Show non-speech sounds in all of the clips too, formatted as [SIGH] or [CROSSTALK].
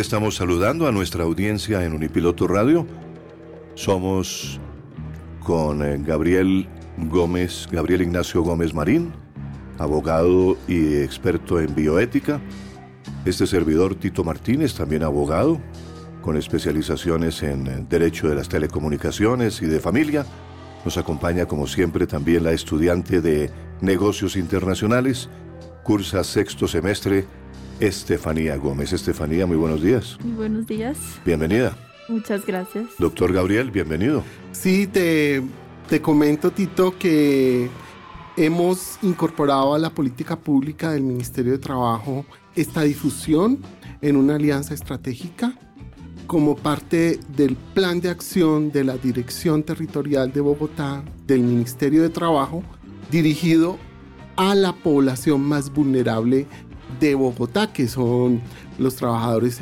estamos saludando a nuestra audiencia en Unipiloto Radio. Somos con eh, Gabriel Gómez, Gabriel Ignacio Gómez Marín, abogado y experto en bioética. Este servidor Tito Martínez, también abogado, con especializaciones en eh, Derecho de las Telecomunicaciones y de Familia. Nos acompaña como siempre también la estudiante de Negocios Internacionales, cursa sexto semestre Estefanía Gómez. Estefanía, muy buenos días. Muy buenos días. Bienvenida. Muchas gracias. Doctor Gabriel, bienvenido. Sí, te, te comento, Tito, que hemos incorporado a la política pública del Ministerio de Trabajo esta difusión en una alianza estratégica como parte del plan de acción de la Dirección Territorial de Bogotá del Ministerio de Trabajo dirigido a la población más vulnerable de Bogotá, que son los trabajadores,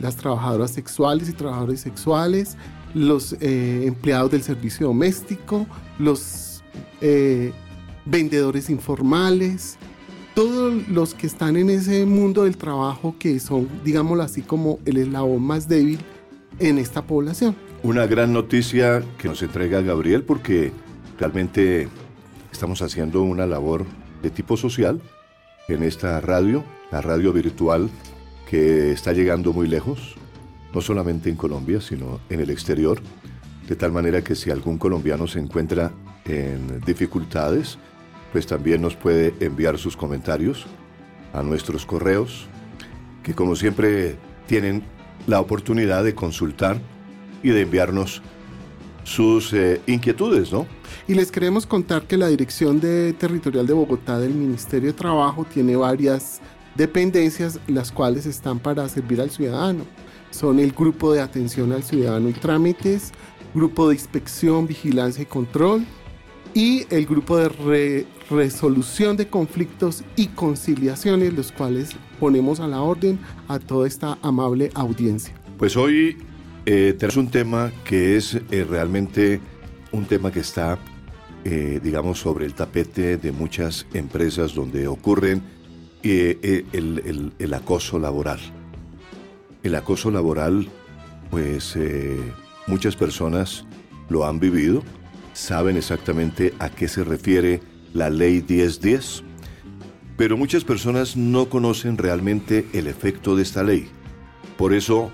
las trabajadoras sexuales y trabajadores sexuales, los eh, empleados del servicio doméstico, los eh, vendedores informales, todos los que están en ese mundo del trabajo que son, digámoslo así, como el eslabón más débil en esta población. Una gran noticia que nos entrega Gabriel porque realmente estamos haciendo una labor de tipo social en esta radio, la radio virtual que está llegando muy lejos, no solamente en Colombia, sino en el exterior, de tal manera que si algún colombiano se encuentra en dificultades, pues también nos puede enviar sus comentarios a nuestros correos, que como siempre tienen la oportunidad de consultar y de enviarnos sus eh, inquietudes, ¿no? Y les queremos contar que la Dirección de Territorial de Bogotá del Ministerio de Trabajo tiene varias dependencias, las cuales están para servir al ciudadano. Son el Grupo de Atención al Ciudadano y Trámites, Grupo de Inspección, Vigilancia y Control y el Grupo de Resolución de Conflictos y Conciliaciones, los cuales ponemos a la orden a toda esta amable audiencia. Pues hoy eh, tenemos un tema que es eh, realmente un tema que está, eh, digamos, sobre el tapete de muchas empresas donde ocurren el, el, acoso laboral. El acoso laboral, pues muchas personas lo han vivido, saben exactamente a qué se refiere la ley 1010, pero muchas personas no conocen realmente el efecto de esta ley. Por eso,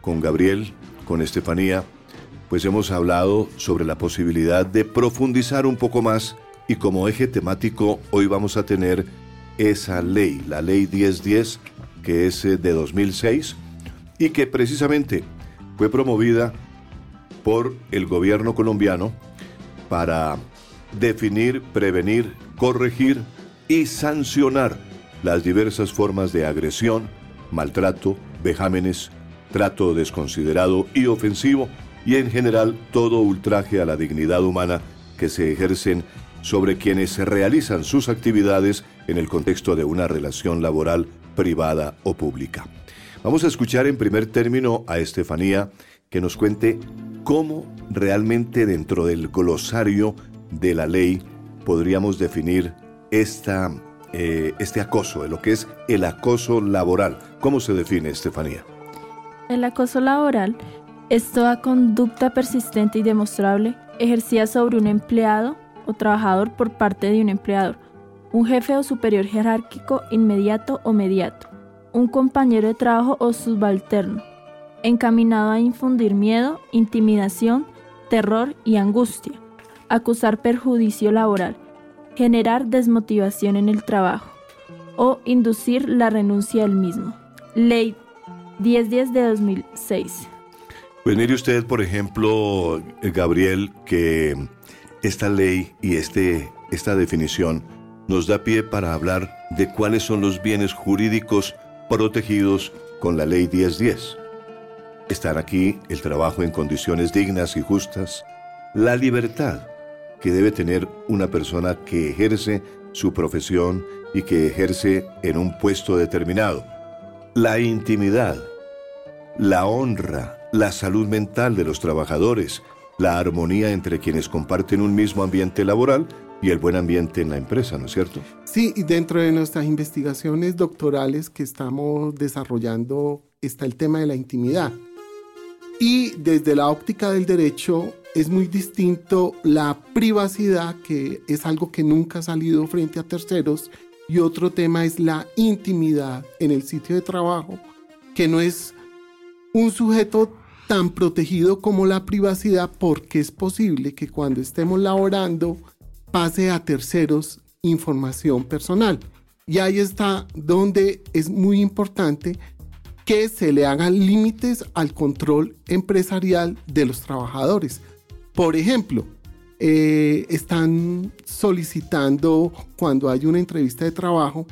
con Gabriel con Estefanía, pues hemos hablado sobre la posibilidad de profundizar un poco más y como eje temático hoy vamos a tener esa ley, la ley 1010, que es eh, de 2006 y que precisamente fue promovida por el gobierno colombiano para definir, prevenir, corregir y sancionar las diversas formas de agresión, maltrato, vejámenes, trato desconsiderado y ofensivo y en general todo ultraje a la dignidad humana que se ejercen sobre quienes realizan sus actividades en el contexto de una relación laboral privada o pública. Vamos a escuchar en primer término a Estefanía que nos cuente cómo realmente dentro del glosario de la ley podríamos definir esta, eh, este acoso, de lo que es el acoso laboral. ¿Cómo se define, Estefanía? El acoso laboral es toda conducta persistente y demostrable ejercida sobre un empleado o trabajador por parte de un empleador, un jefe o superior jerárquico inmediato o mediato, un compañero de trabajo o subalterno, encaminado a infundir miedo, intimidación, terror y angustia, acusar perjuicio laboral, generar desmotivación en el trabajo o inducir la renuncia del mismo. Ley 10 de 2006. Pues mire usted, por ejemplo, Gabriel, que esta ley y este, esta definición nos da pie para hablar de cuáles son los bienes jurídicos protegidos con la ley 1010. Están aquí el trabajo en condiciones dignas y justas, la libertad que debe tener una persona que ejerce su profesión y que ejerce en un puesto determinado, la intimidad, la honra, la salud mental de los trabajadores, la armonía entre quienes comparten un mismo ambiente laboral y el buen ambiente en la empresa, ¿no es cierto? Sí, y dentro de nuestras investigaciones doctorales que estamos desarrollando está el tema de la intimidad. Y desde la óptica del derecho es muy distinto la privacidad, que es algo que nunca ha salido frente a terceros, y otro tema es la intimidad en el sitio de trabajo, que no es un sujeto tan protegido como la privacidad porque es posible que cuando estemos laborando pase a terceros información personal. Y ahí está donde es muy importante que se le hagan límites al control empresarial de los trabajadores. Por ejemplo, eh, están solicitando cuando hay una entrevista de trabajo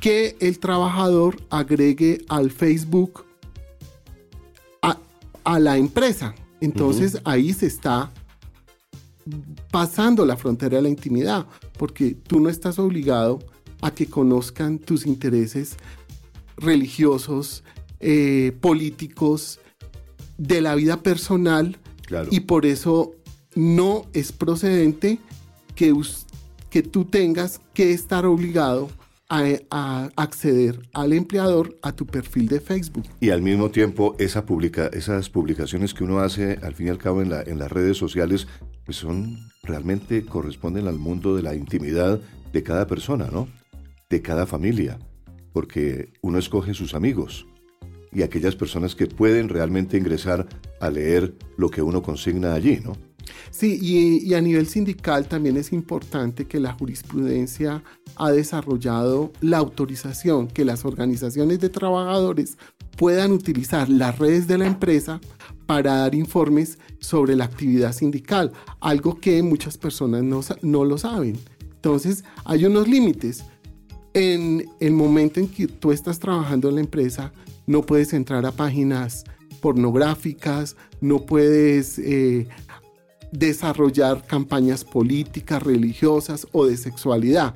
que el trabajador agregue al Facebook a, la empresa. Entonces ahí se está pasando la frontera de la intimidad, porque tú no estás obligado a que conozcan tus intereses religiosos, eh, políticos, de la vida personal, y por eso no es procedente que, que tú tengas que estar obligado a, acceder al empleador a tu perfil de Facebook. Y al mismo tiempo, esa publica, esas publicaciones que uno hace, al fin y al cabo, en, la, en las redes sociales, pues son realmente corresponden al mundo de la intimidad de cada persona, ¿no? De cada familia, porque uno escoge sus amigos y aquellas personas que pueden realmente ingresar a leer lo que uno consigna allí, ¿no? Sí, y, a nivel sindical también es importante que la jurisprudencia ha desarrollado la autorización que las organizaciones de trabajadores puedan utilizar las redes de la empresa para dar informes sobre la actividad sindical, algo que muchas personas no, no lo saben. Entonces, hay unos límites. En el momento en que tú estás trabajando en la empresa, no puedes entrar a páginas pornográficas, no puedes eh, desarrollar campañas políticas, religiosas o de sexualidad,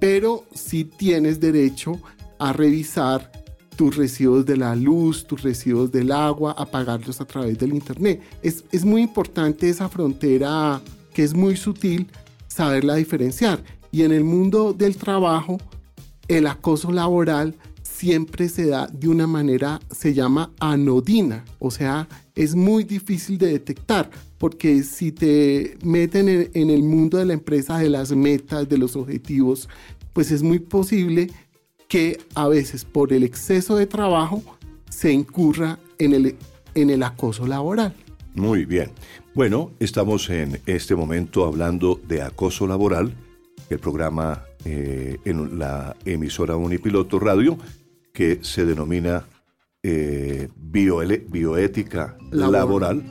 pero sí tienes derecho a revisar tus recibos de la luz, tus recibos del agua, a a través del Internet. Es, es muy importante esa frontera que es muy sutil, saberla diferenciar. Y en el mundo del trabajo, el acoso laboral siempre se da de una manera, se llama anodina, o sea, es muy difícil de detectar, porque si te meten en, el mundo de la empresa, de las metas, de los objetivos, pues es muy posible que a veces por el exceso de trabajo se incurra en el, en el acoso laboral. Muy bien. Bueno, estamos en este momento hablando de acoso laboral, el programa eh, en la emisora Unipiloto Radio que se denomina eh, bioética laboral,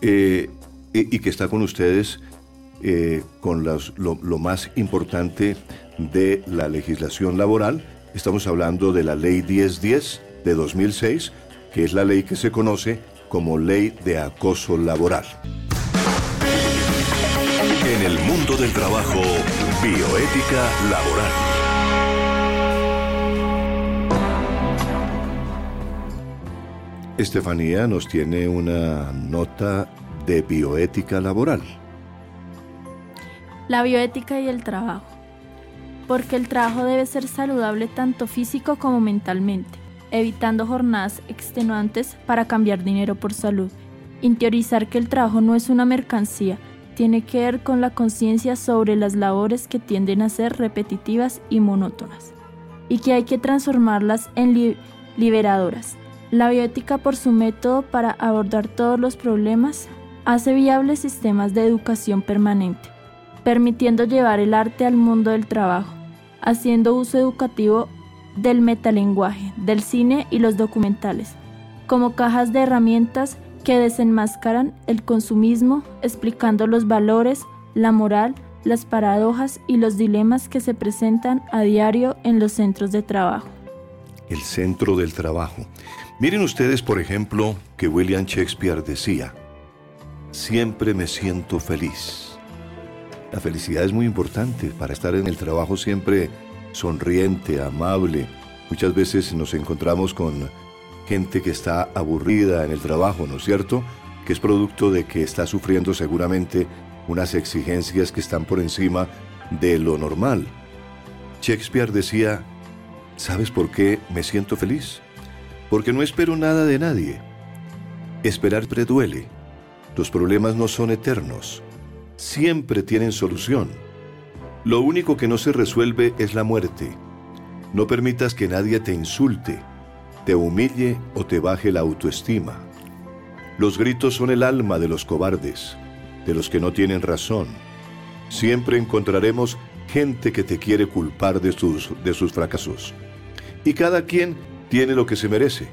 eh, y, que está con ustedes eh, con lo, más importante de la legislación laboral. Estamos hablando de la ley 1010 de 2006, que es la ley que se conoce como ley de acoso laboral. En el mundo del trabajo, bioética laboral. Estefanía nos tiene una nota de bioética laboral. La bioética y el trabajo. Porque el trabajo debe ser saludable tanto físico como mentalmente, evitando jornadas extenuantes para cambiar dinero por salud. Interiorizar que el trabajo no es una mercancía, tiene que ver con la conciencia sobre las labores que tienden a ser repetitivas y monótonas, y que hay que transformarlas en liberadoras la bioética, por su método para abordar todos los problemas, hace viables sistemas de educación permanente, permitiendo llevar el arte al mundo del trabajo, haciendo uso educativo del metalenguaje, del cine y los documentales, como cajas de herramientas que desenmascaran el consumismo, explicando los valores, la moral, las paradojas y los dilemas que se presentan a diario en los centros de trabajo. El centro del trabajo. Miren ustedes, por ejemplo, que William Shakespeare decía, siempre me siento feliz. La felicidad es muy importante para estar en el trabajo siempre sonriente, amable. Muchas veces nos encontramos con gente que está aburrida en el trabajo, ¿no es cierto? Que es producto de que está sufriendo seguramente unas exigencias que están por encima de lo normal. Shakespeare decía, ¿sabes por qué me siento feliz? Porque no espero nada de nadie. Esperar preduele. Los problemas no son eternos. Siempre tienen solución. Lo único que no se resuelve es la muerte. No permitas que nadie te insulte, te humille o te baje la autoestima. Los gritos son el alma de los cobardes, de los que no tienen razón. Siempre encontraremos gente que te quiere culpar de sus, de sus fracasos. Y cada quien tiene lo que se merece.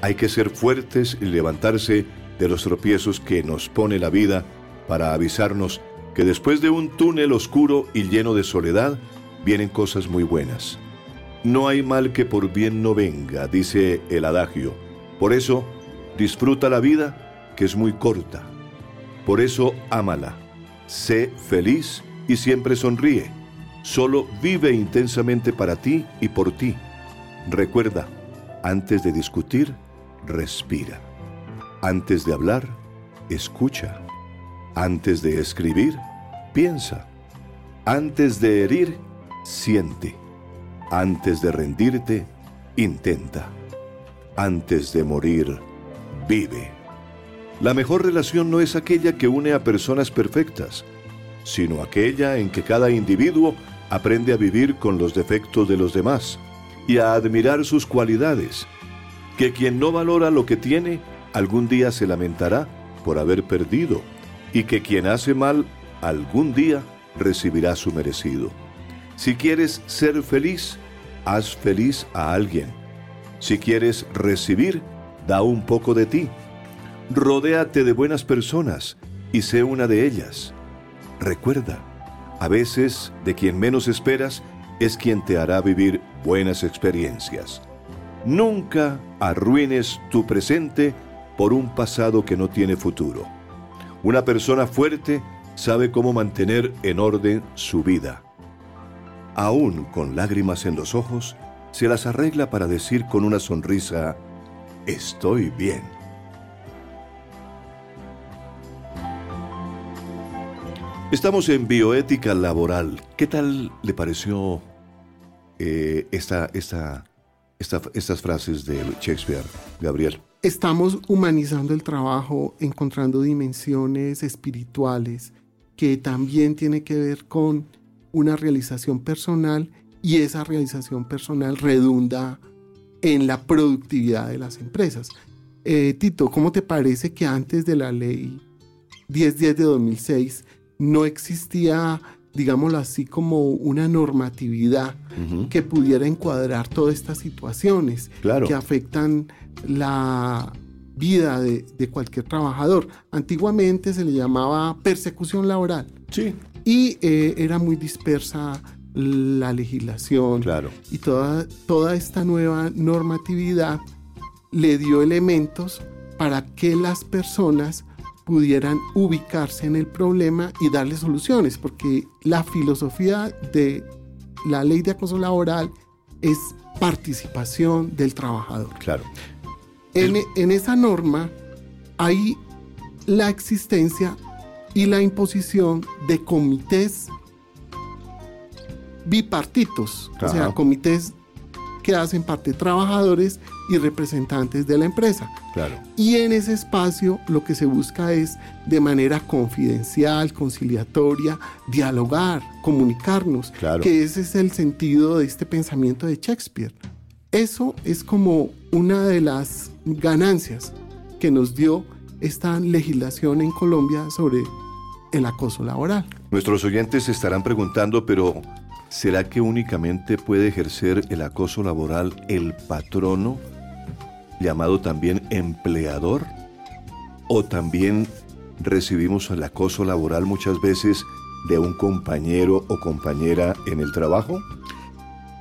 Hay que ser fuertes y levantarse de los tropiezos que nos pone la vida para avisarnos que después de un túnel oscuro y lleno de soledad vienen cosas muy buenas. No hay mal que por bien no venga, dice el adagio. Por eso, disfruta la vida, que es muy corta. Por eso, ámala. Sé feliz y siempre sonríe. Solo vive intensamente para ti y por ti. Recuerda, antes de discutir, respira. Antes de hablar, escucha. Antes de escribir, piensa. Antes de herir, siente. Antes de rendirte, intenta. Antes de morir, vive. La mejor relación no es aquella que une a personas perfectas, sino aquella en que cada individuo aprende a vivir con los defectos de los demás y a admirar sus cualidades, que quien no valora lo que tiene, algún día se lamentará por haber perdido, y que quien hace mal, algún día recibirá su merecido. Si quieres ser feliz, haz feliz a alguien. Si quieres recibir, da un poco de ti. Rodéate de buenas personas y sé una de ellas. Recuerda, a veces de quien menos esperas es quien te hará vivir buenas experiencias. Nunca arruines tu presente por un pasado que no tiene futuro. Una persona fuerte sabe cómo mantener en orden su vida. Aún con lágrimas en los ojos, se las arregla para decir con una sonrisa, estoy bien. Estamos en bioética laboral. ¿Qué tal le pareció eh, esta, esta, estas frases de Shakespeare, Gabriel? Estamos humanizando el trabajo, encontrando dimensiones espirituales que también tiene que ver con una realización personal y esa realización personal redunda en la productividad de las empresas. Eh, Tito, ¿cómo te parece que antes de la ley 1010 de 2006 no existía, digámoslo así, como una normatividad que pudiera encuadrar todas estas situaciones que afectan la vida de, cualquier trabajador. Antiguamente se le llamaba persecución laboral. Sí. Y eh, era muy dispersa la legislación. Claro. Y toda, toda esta nueva normatividad le dio elementos para que las personas pudieran ubicarse en el problema y darle soluciones, porque la filosofía de la ley de acoso laboral es participación del trabajador. Claro. En, en esa norma hay la existencia y la imposición de comités bipartitos, o sea, comités que hacen parte trabajadores y representantes de la empresa. Claro. Y en ese espacio lo que se busca es de manera confidencial, conciliatoria, dialogar, comunicarnos, claro. que ese es el sentido de este pensamiento de Shakespeare. Eso es como una de las ganancias que nos dio esta legislación en Colombia sobre el acoso laboral. Nuestros oyentes se estarán preguntando, pero ¿será que únicamente puede ejercer el acoso laboral el patrono, llamado también empleador? ¿O también recibimos el acoso laboral muchas veces de un compañero o compañera en el trabajo?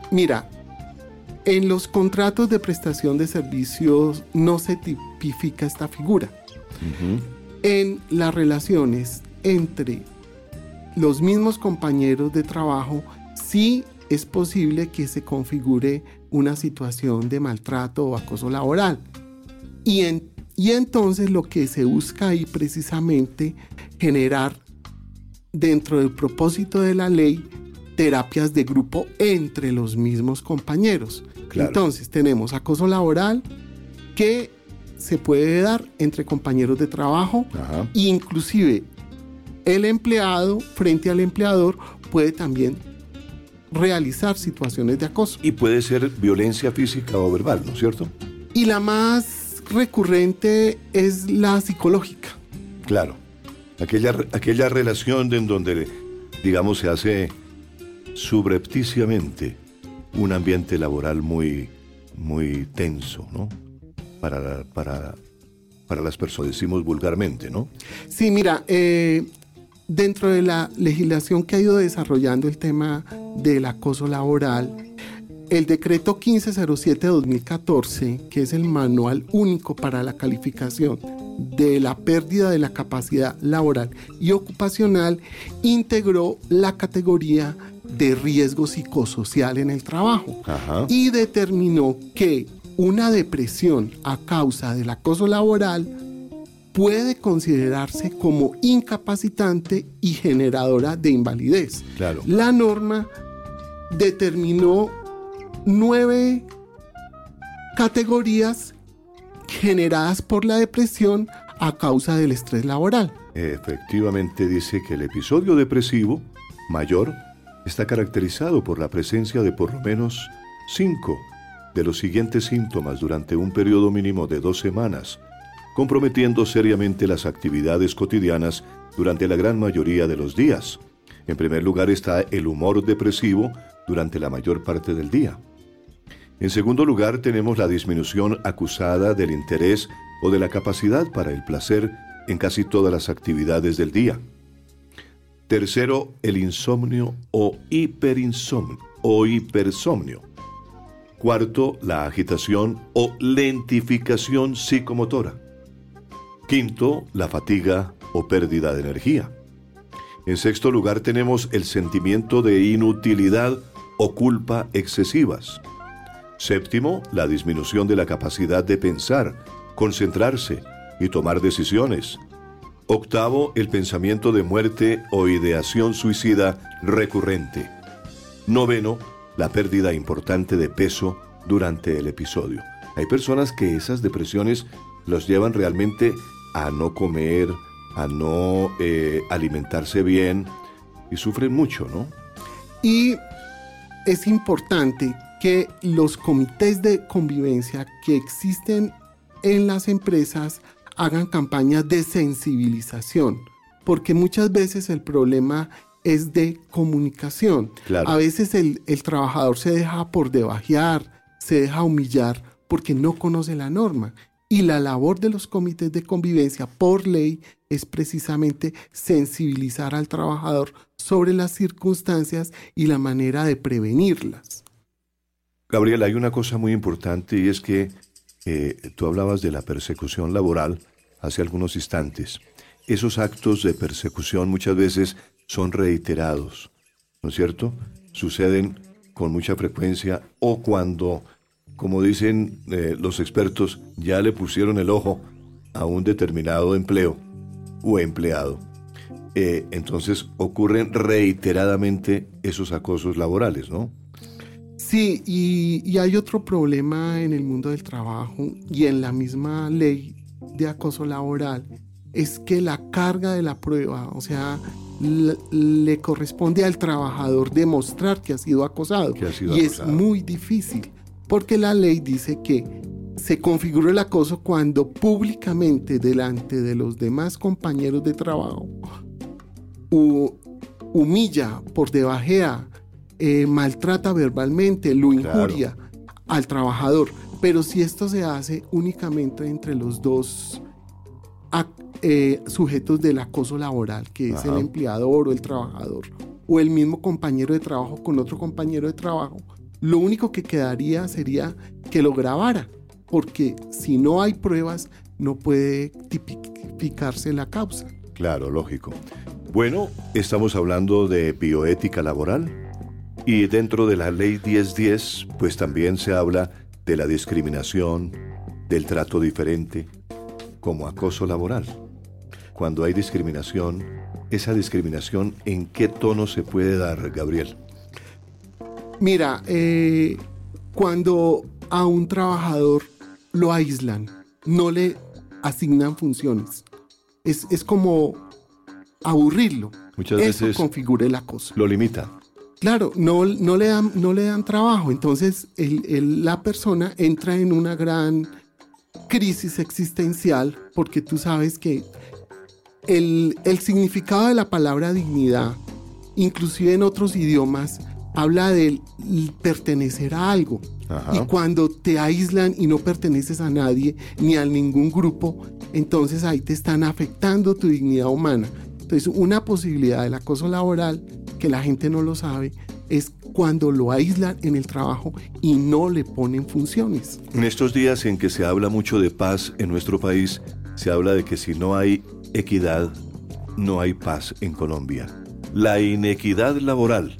Mira, en los contratos de prestación de servicios no se tipifica esta figura. En las relaciones entre los mismos compañeros de trabajo, sí es posible que se configure una situación de maltrato o acoso laboral. Y, y entonces lo que se busca ahí precisamente generar dentro del propósito de la ley terapias de grupo entre los mismos compañeros. Entonces tenemos acoso laboral, que se puede dar entre compañeros de trabajo, Ajá. inclusive el empleado frente al empleador puede también realizar situaciones de acoso. Y puede ser violencia física o verbal, ¿no es cierto? Y la más recurrente es la psicológica. Claro. Aquella, aquella relación en donde, digamos, se hace subrepticiamente un ambiente laboral muy, muy tenso, ¿no? Para, para, para las personas, decimos vulgarmente, ¿no? Sí, mira, eh, dentro de la legislación que ha ido desarrollando el tema del acoso laboral, el decreto 1507-2014, que es el manual único para la calificación de la pérdida de la capacidad laboral y ocupacional, integró la categoría de riesgo psicosocial en el trabajo Ajá. y determinó que una depresión a causa del acoso laboral puede considerarse como incapacitante y generadora de invalidez. Claro. La norma determinó nueve categorías generadas por la depresión a causa del estrés laboral. Efectivamente dice que el episodio depresivo mayor está caracterizado por la presencia de por lo menos cinco de los siguientes síntomas durante un periodo mínimo de dos semanas, comprometiendo seriamente las actividades cotidianas durante la gran mayoría de los días. En primer lugar está el humor depresivo durante la mayor parte del día. En segundo lugar tenemos la disminución acusada del interés o de la capacidad para el placer en casi todas las actividades del día. Tercero, el insomnio o hiperinsomnio o hipersomnio. Cuarto, la agitación o lentificación psicomotora. Quinto, la fatiga o pérdida de energía. En sexto lugar tenemos el sentimiento de inutilidad o culpa excesivas. Séptimo, la disminución de la capacidad de pensar, concentrarse y tomar decisiones. Octavo, el pensamiento de muerte o ideación suicida recurrente. Noveno, la pérdida importante de peso durante el episodio. Hay personas que esas depresiones los llevan realmente a no comer, a no eh, alimentarse bien y sufren mucho, ¿no? Y es importante que los comités de convivencia que existen en las empresas hagan campañas de sensibilización, porque muchas veces el problema es de comunicación. Claro. A veces el, el trabajador se deja por debajear, se deja humillar porque no conoce la norma. Y la labor de los comités de convivencia por ley es precisamente sensibilizar al trabajador sobre las circunstancias y la manera de prevenirlas. Gabriel, hay una cosa muy importante y es que eh, tú hablabas de la persecución laboral hace algunos instantes. Esos actos de persecución muchas veces son reiterados, ¿no es cierto? Suceden con mucha frecuencia o cuando, como dicen eh, los expertos, ya le pusieron el ojo a un determinado empleo o empleado. Eh, entonces ocurren reiteradamente esos acosos laborales, ¿no? Sí, y, y hay otro problema en el mundo del trabajo y en la misma ley de acoso laboral, es que la carga de la prueba, o sea, le, le corresponde al trabajador demostrar que ha sido acosado. Que ha sido y acosado. es muy difícil, porque la ley dice que se configura el acoso cuando públicamente delante de los demás compañeros de trabajo hu- humilla, por debajea, eh, maltrata verbalmente, lo Claro. injuria al trabajador. Pero si esto se hace únicamente entre los dos eh, sujetos del acoso laboral, que es Ajá. el empleador o el trabajador, o el mismo compañero de trabajo con otro compañero de trabajo, lo único que quedaría sería que lo grabara, porque si no hay pruebas, no puede tipificarse la causa. Claro, lógico. Bueno, estamos hablando de bioética laboral y dentro de la ley 1010, pues también se habla de la discriminación, del trato diferente, como acoso laboral. Cuando hay discriminación, esa discriminación, ¿en qué tono se puede dar, Gabriel? Mira, eh, cuando a un trabajador lo aíslan, no le asignan funciones. Es, es como aburrirlo. Muchas Eso veces configura el acoso. lo limita. Claro, no, no, le, dan, no le dan trabajo. Entonces el- el- la persona entra en una gran crisis existencial porque tú sabes que el, el significado de la palabra dignidad, inclusive en otros idiomas, habla del pertenecer a algo. Ajá. Y cuando te aíslan y no perteneces a nadie ni a ningún grupo, entonces ahí te están afectando tu dignidad humana. Entonces, una posibilidad del acoso laboral, que la gente no lo sabe, es cuando lo aíslan en el trabajo y no le ponen funciones. En estos días en que se habla mucho de paz en nuestro país, se habla de que si no hay equidad, no hay paz en Colombia. La inequidad laboral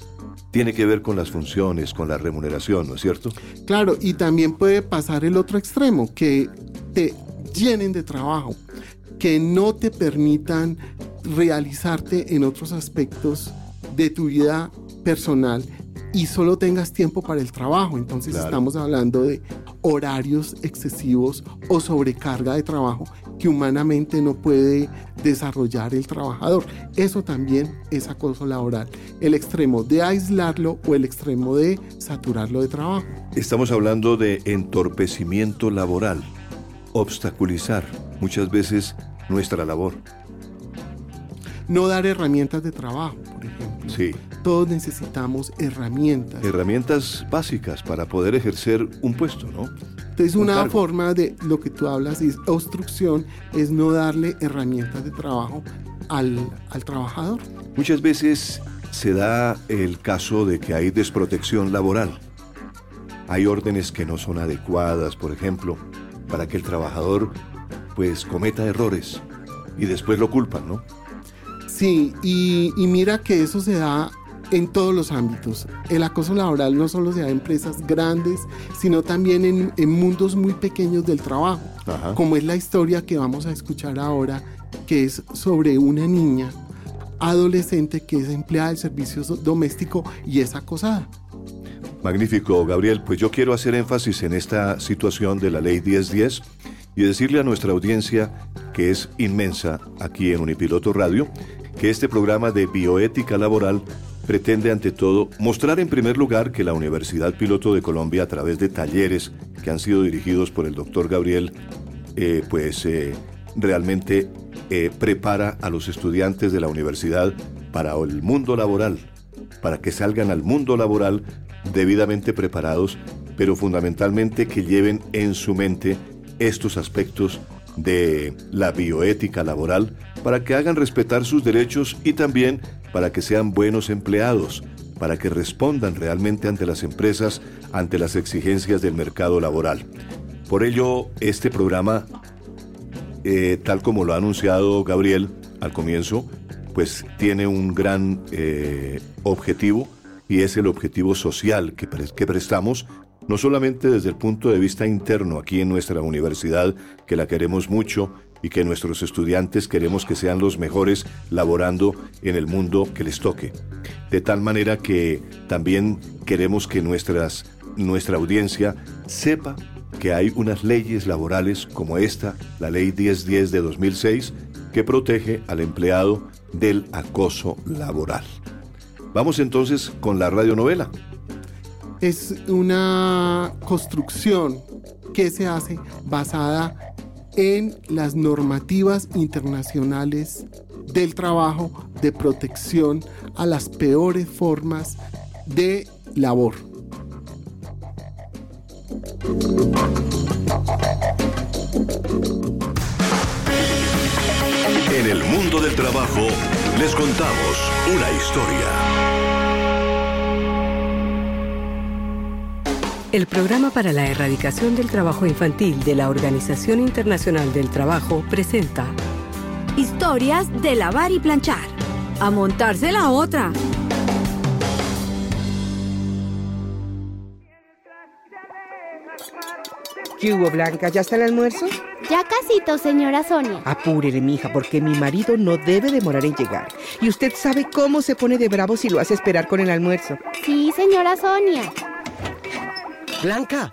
tiene que ver con las funciones, con la remuneración, ¿no es cierto? Claro, y también puede pasar el otro extremo, que te llenen de trabajo, que no te permitan realizarte en otros aspectos de tu vida personal y solo tengas tiempo para el trabajo. Entonces Claro. estamos hablando de horarios excesivos o sobrecarga de trabajo que humanamente no puede desarrollar el trabajador. Eso también es acoso laboral. El extremo de aislarlo o el extremo de saturarlo de trabajo. Estamos hablando de entorpecimiento laboral, obstaculizar muchas veces nuestra labor. No dar herramientas de trabajo, por ejemplo. Sí, Todos necesitamos herramientas. herramientas básicas para poder ejercer un puesto, ¿no? Entonces un una forma de lo que tú hablas es obstrucción, es no darle herramientas de trabajo al, al trabajador. Muchas veces se da el caso de que hay desprotección laboral. Hay órdenes que no son adecuadas, por ejemplo, para que el trabajador pues cometa errores y después lo culpan, ¿no? Sí, y, y mira que eso se da en todos los ámbitos. El acoso laboral no solo se da en empresas grandes, sino también en, en mundos muy pequeños del trabajo, Ajá. como es la historia que vamos a escuchar ahora, que es sobre una niña adolescente que es empleada del servicio doméstico y es acosada. Magnífico, Gabriel. Pues yo quiero hacer énfasis en esta situación de la ley 1010 y decirle a nuestra audiencia, que es inmensa aquí en Unipiloto Radio, que este programa de bioética laboral pretende ante todo mostrar en primer lugar que la Universidad Piloto de Colombia, a través de talleres que han sido dirigidos por el doctor Gabriel, eh, pues eh, realmente eh, prepara a los estudiantes de la universidad para el mundo laboral, para que salgan al mundo laboral debidamente preparados, pero fundamentalmente que lleven en su mente estos aspectos de la bioética laboral para que hagan respetar sus derechos y también para que sean buenos empleados, para que respondan realmente ante las empresas, ante las exigencias del mercado laboral. Por ello, este programa eh, tal como lo ha anunciado Gabriel al comienzo, pues tiene un gran eh, objetivo y es el objetivo social que, pre- que prestamos, no solamente desde el punto de vista interno aquí en nuestra universidad, que la queremos mucho y que nuestros estudiantes queremos que sean los mejores laborando en el mundo que les toque. De tal manera que también queremos que nuestras, nuestra audiencia sepa que hay unas leyes laborales como esta, la ley 1010 de 2006, que protege al empleado del acoso laboral. Vamos entonces con la radionovela. Es una construcción que se hace basada en las normativas internacionales del trabajo de protección a las peores formas de labor. En el mundo del trabajo, les contamos una historia. El programa para la erradicación del trabajo infantil de la Organización Internacional del Trabajo presenta Historias de lavar y planchar. A montarse la otra. ¿Qué hubo, Blanca? ¿Ya está el almuerzo? Ya casito, señora Sonia. Apúrele, mija, porque mi marido no debe demorar en llegar. Y usted sabe cómo se pone de bravo si lo hace esperar con el almuerzo. Sí, señora Sonia. Blanca,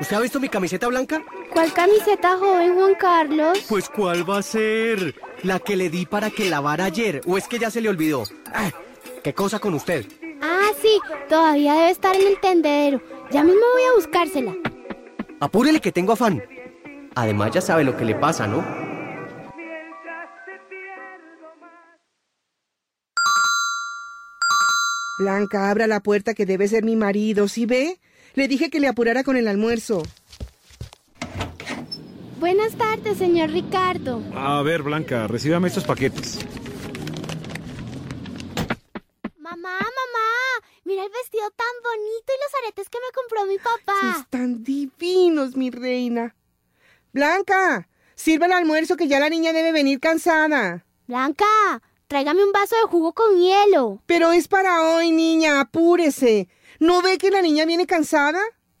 ¿usted ha visto mi camiseta blanca? ¿Cuál camiseta, joven Juan Carlos? Pues ¿cuál va a ser? La que le di para que lavara ayer. ¿O es que ya se le olvidó? Ah, ¿Qué cosa con usted? Ah, sí, todavía debe estar en el tendedero. Ya mismo voy a buscársela. Apúrele que tengo afán. Además ya sabe lo que le pasa, ¿no? Blanca, abra la puerta que debe ser mi marido, ¿sí ve? Le dije que le apurara con el almuerzo. Buenas tardes, señor Ricardo. A ver, Blanca, recíbame estos paquetes. Mamá, mamá, mira el vestido tan bonito y los aretes que me compró mi papá. Están divinos, mi reina. Blanca, sirve el almuerzo que ya la niña debe venir cansada. Blanca, tráigame un vaso de jugo con hielo. Pero es para hoy, niña, apúrese. ¿No ve que la niña viene cansada? [LAUGHS]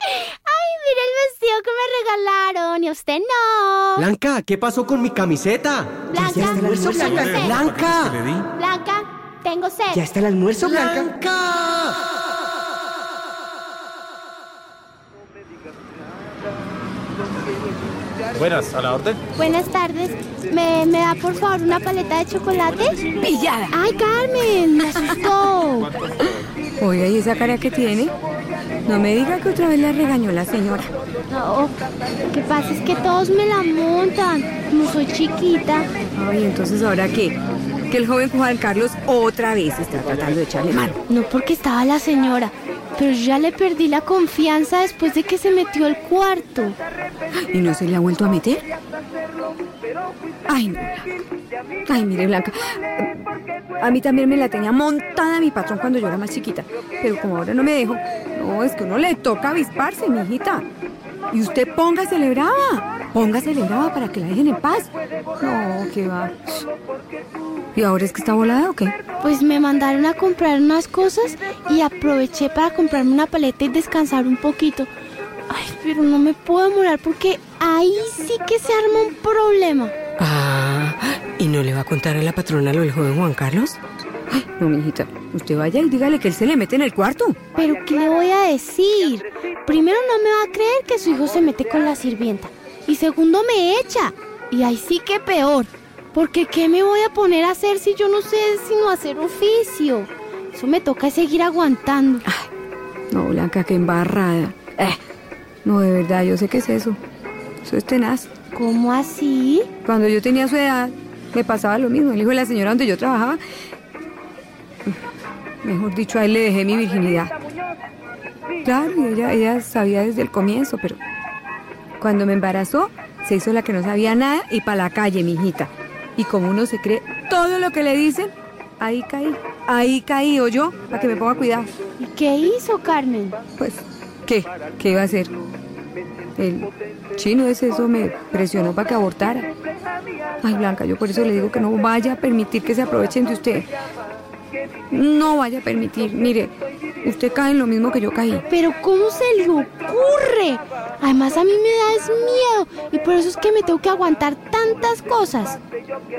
Ay, mira el vestido que me regalaron y usted no. Blanca, ¿qué pasó con mi camiseta? Blanca, está el almuerzo, Blanca. Blanca. Blanca, tengo sed. ¿Ya está el almuerzo, Blanca? ¡Blanca! Buenas, a la orden. Buenas tardes. ¿Me, ¿Me da por favor una paleta de chocolate? Pillada. ¡Ay, Carmen! ¡Me asustó! Oiga, ¿y esa cara que tiene? No me diga que otra vez la regañó la señora. No, lo que pasa es que todos me la montan. Como soy chiquita. Ay, entonces ¿ahora qué? Que el joven Juan Carlos otra vez está tratando de echarle mano. No porque estaba la señora, pero ya le perdí la confianza después de que se metió al cuarto. ¿Y no se le ha vuelto a meter? Ay, no, Blanca. Ay, mire, Blanca. A mí también me la tenía montada mi patrón cuando yo era más chiquita. Pero como ahora no me dejo, no, es que uno le toca avisparse, mi hijita. Y usted póngase brava. Póngase brava para que la dejen en paz. No, qué va. ¿Y ahora es que está volada o qué? Pues me mandaron a comprar unas cosas y aproveché para comprarme una paleta y descansar un poquito. Ay, pero no me puedo demorar porque ahí sí que se arma un problema. Ah, ¿y no le va a contar a la patrona lo del joven Juan Carlos? Ay, no, mijita. Usted vaya y dígale que él se le mete en el cuarto. Pero ¿qué le voy a decir? Primero no me va a creer que su hijo se mete con la sirvienta. Y segundo me echa. Y ahí sí que peor. Porque ¿qué me voy a poner a hacer si yo no sé sino hacer oficio? Eso me toca seguir aguantando. No, Blanca, qué embarrada. Eh, no, de verdad, yo sé qué es eso. Eso es tenaz. ¿Cómo así? Cuando yo tenía su edad, me pasaba lo mismo. El hijo de la señora donde yo trabajaba, mejor dicho, a él le dejé mi virginidad. Claro, ella sabía desde el comienzo, pero cuando me embarazó, se hizo la que no sabía nada y para la calle, mi hijita. Y como uno se cree todo lo que le dicen, ahí caí. Ahí caí, o yo, para que me ponga cuidado. ¿Y qué hizo Carmen? Pues, ¿qué? ¿Qué iba a hacer? El chino ese, eso me presionó para que abortara. Ay, Blanca, yo por eso le digo que no vaya a permitir que se aprovechen de usted. No vaya a permitir. Mire, usted cae en lo mismo que yo caí. Pero ¿cómo se le ocurre? Además a mí me da es miedo y por eso es que me tengo que aguantar tantas cosas.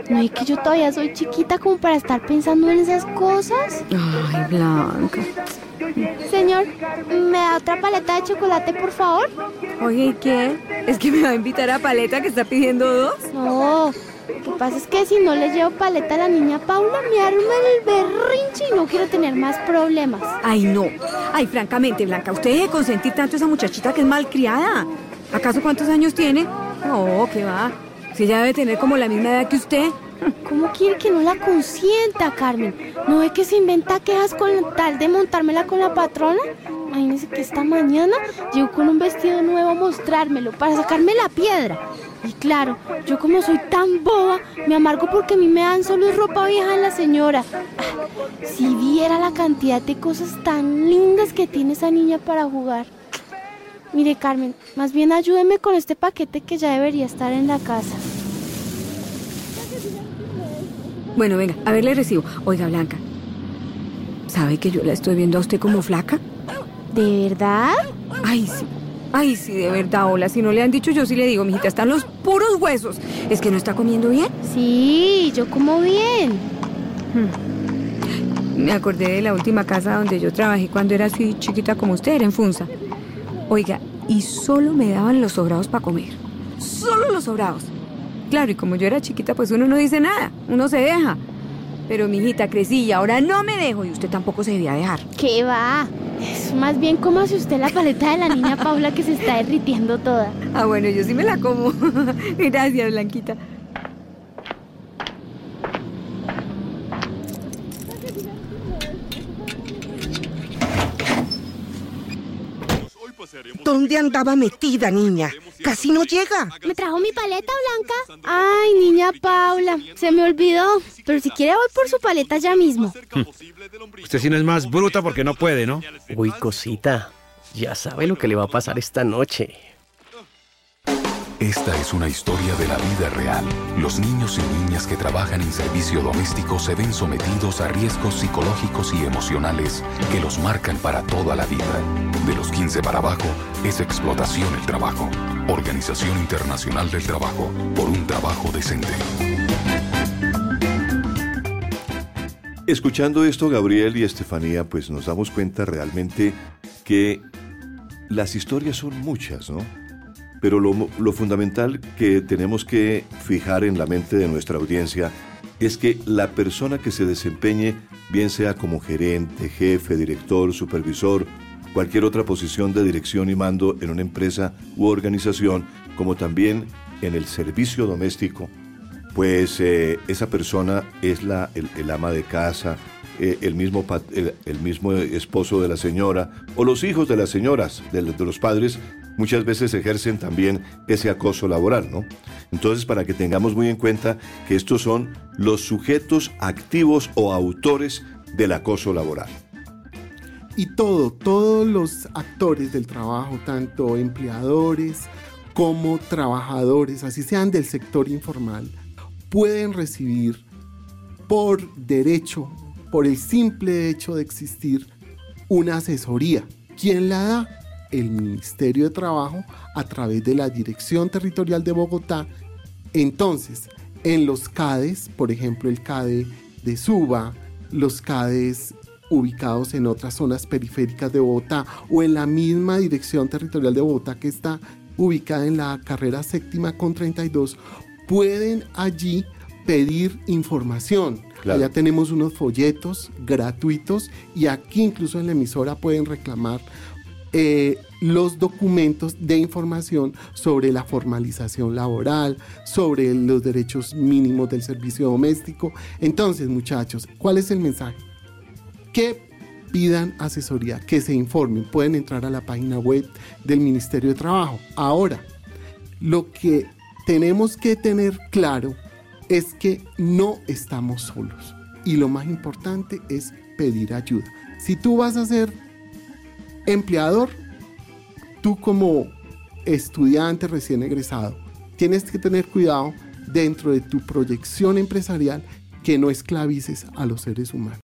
No es que yo todavía soy chiquita como para estar pensando en esas cosas. Ay, Blanca. Señor, ¿me da otra paleta de chocolate, por favor? Oye, ¿y qué? ¿Es que me va a invitar a Paleta que está pidiendo dos? No, lo que pasa es que si no le llevo paleta a la niña Paula, me arma el berrinche y no quiero tener más problemas. Ay, no. Ay, francamente, Blanca, usted debe consentir tanto a esa muchachita que es malcriada. ¿Acaso cuántos años tiene? No, ¿qué va? Si ella debe tener como la misma edad que usted. ¿Cómo quiere que no la consienta, Carmen? ¿No ve que se inventa quejas con tal de montármela con la patrona? Imagínese que esta mañana llegó con un vestido nuevo a mostrármelo para sacarme la piedra. Y claro, yo como soy tan boba, me amargo porque a mí me dan solo ropa vieja en la señora. Ah, Si viera la cantidad de cosas tan lindas que tiene esa niña para jugar. Mire, Carmen, más bien ayúdeme con este paquete que ya debería estar en la casa. Bueno, venga, a ver, le recibo. Oiga, Blanca, ¿sabe que yo la estoy viendo a usted como flaca? ¿De verdad? Ay, sí. Ay, sí, de verdad, hola. Si no le han dicho, yo sí le digo, mijita, están los puros huesos. ¿Es que no está comiendo bien? Sí, yo como bien. Me acordé de la última casa donde yo trabajé cuando era así chiquita como usted, era en Funza. Oiga, y solo me daban los sobrados para comer. Solo los sobrados. Claro, y como yo era chiquita, pues uno no dice nada, uno se deja. Pero mi hijita crecí y ahora no me dejo y usted tampoco se debía dejar. ¿Qué va? Es más bien como si usted la paleta de la niña Paula que se está derritiendo toda. Ah, bueno, yo sí me la como. [LAUGHS] Gracias, Blanquita. ¿Dónde andaba metida, niña? Casi no llega. ¿Me trajo mi paleta, Blanca? Ay, niña Paula, se me olvidó. Pero si quiere voy por su paleta ya mismo. [LAUGHS] Usted sí no es más bruta porque no puede, ¿no? Uy, cosita, ya sabe lo que le va a pasar esta noche. Esta es una historia de la vida real. Los niños y niñas que trabajan en servicio doméstico se ven sometidos a riesgos psicológicos y emocionales que los marcan para toda la vida. De los 15 para abajo es explotación el trabajo. Organización Internacional del Trabajo, por un trabajo decente. Escuchando esto, Gabriel y Estefanía, pues nos damos cuenta realmente que las historias son muchas, ¿no? Pero lo, lo fundamental que tenemos que fijar en la mente de nuestra audiencia es que la persona que se desempeñe, bien sea como gerente, jefe, director, supervisor, cualquier otra posición de dirección y mando en una empresa u organización, como también en el servicio doméstico, pues eh, esa persona es la, el, el ama de casa, eh, el, mismo, el mismo esposo de la señora o los hijos de las señoras, de, de los padres, muchas veces ejercen también ese acoso laboral, ¿no? Entonces, para que tengamos muy en cuenta que estos son los sujetos activos o autores del acoso laboral. Y todo, todos los actores del trabajo, tanto empleadores como trabajadores, así sean del sector informal, pueden recibir por derecho, por el simple hecho de existir, una asesoría. ¿Quién la da? El Ministerio de Trabajo a través de la Dirección Territorial de Bogotá. Entonces, en los CADES, por ejemplo, el CADE de Suba, los CADES ubicados en otras zonas periféricas de Bogotá o en la misma Dirección Territorial de Bogotá que está ubicada en la carrera séptima con 32, pueden allí pedir información. Allá tenemos unos folletos gratuitos y aquí incluso en la emisora pueden reclamar eh, los documentos de información sobre la formalización laboral, sobre los derechos mínimos del servicio doméstico. Entonces, muchachos, ¿cuál es el mensaje? Que pidan asesoría, que se informen, pueden entrar a la página web del Ministerio de Trabajo. Ahora, lo que tenemos que tener claro es que no estamos solos. Y lo más importante es pedir ayuda. Si tú vas a ser empleador, tú como estudiante recién egresado, tienes que tener cuidado dentro de tu proyección empresarial que no esclavices a los seres humanos.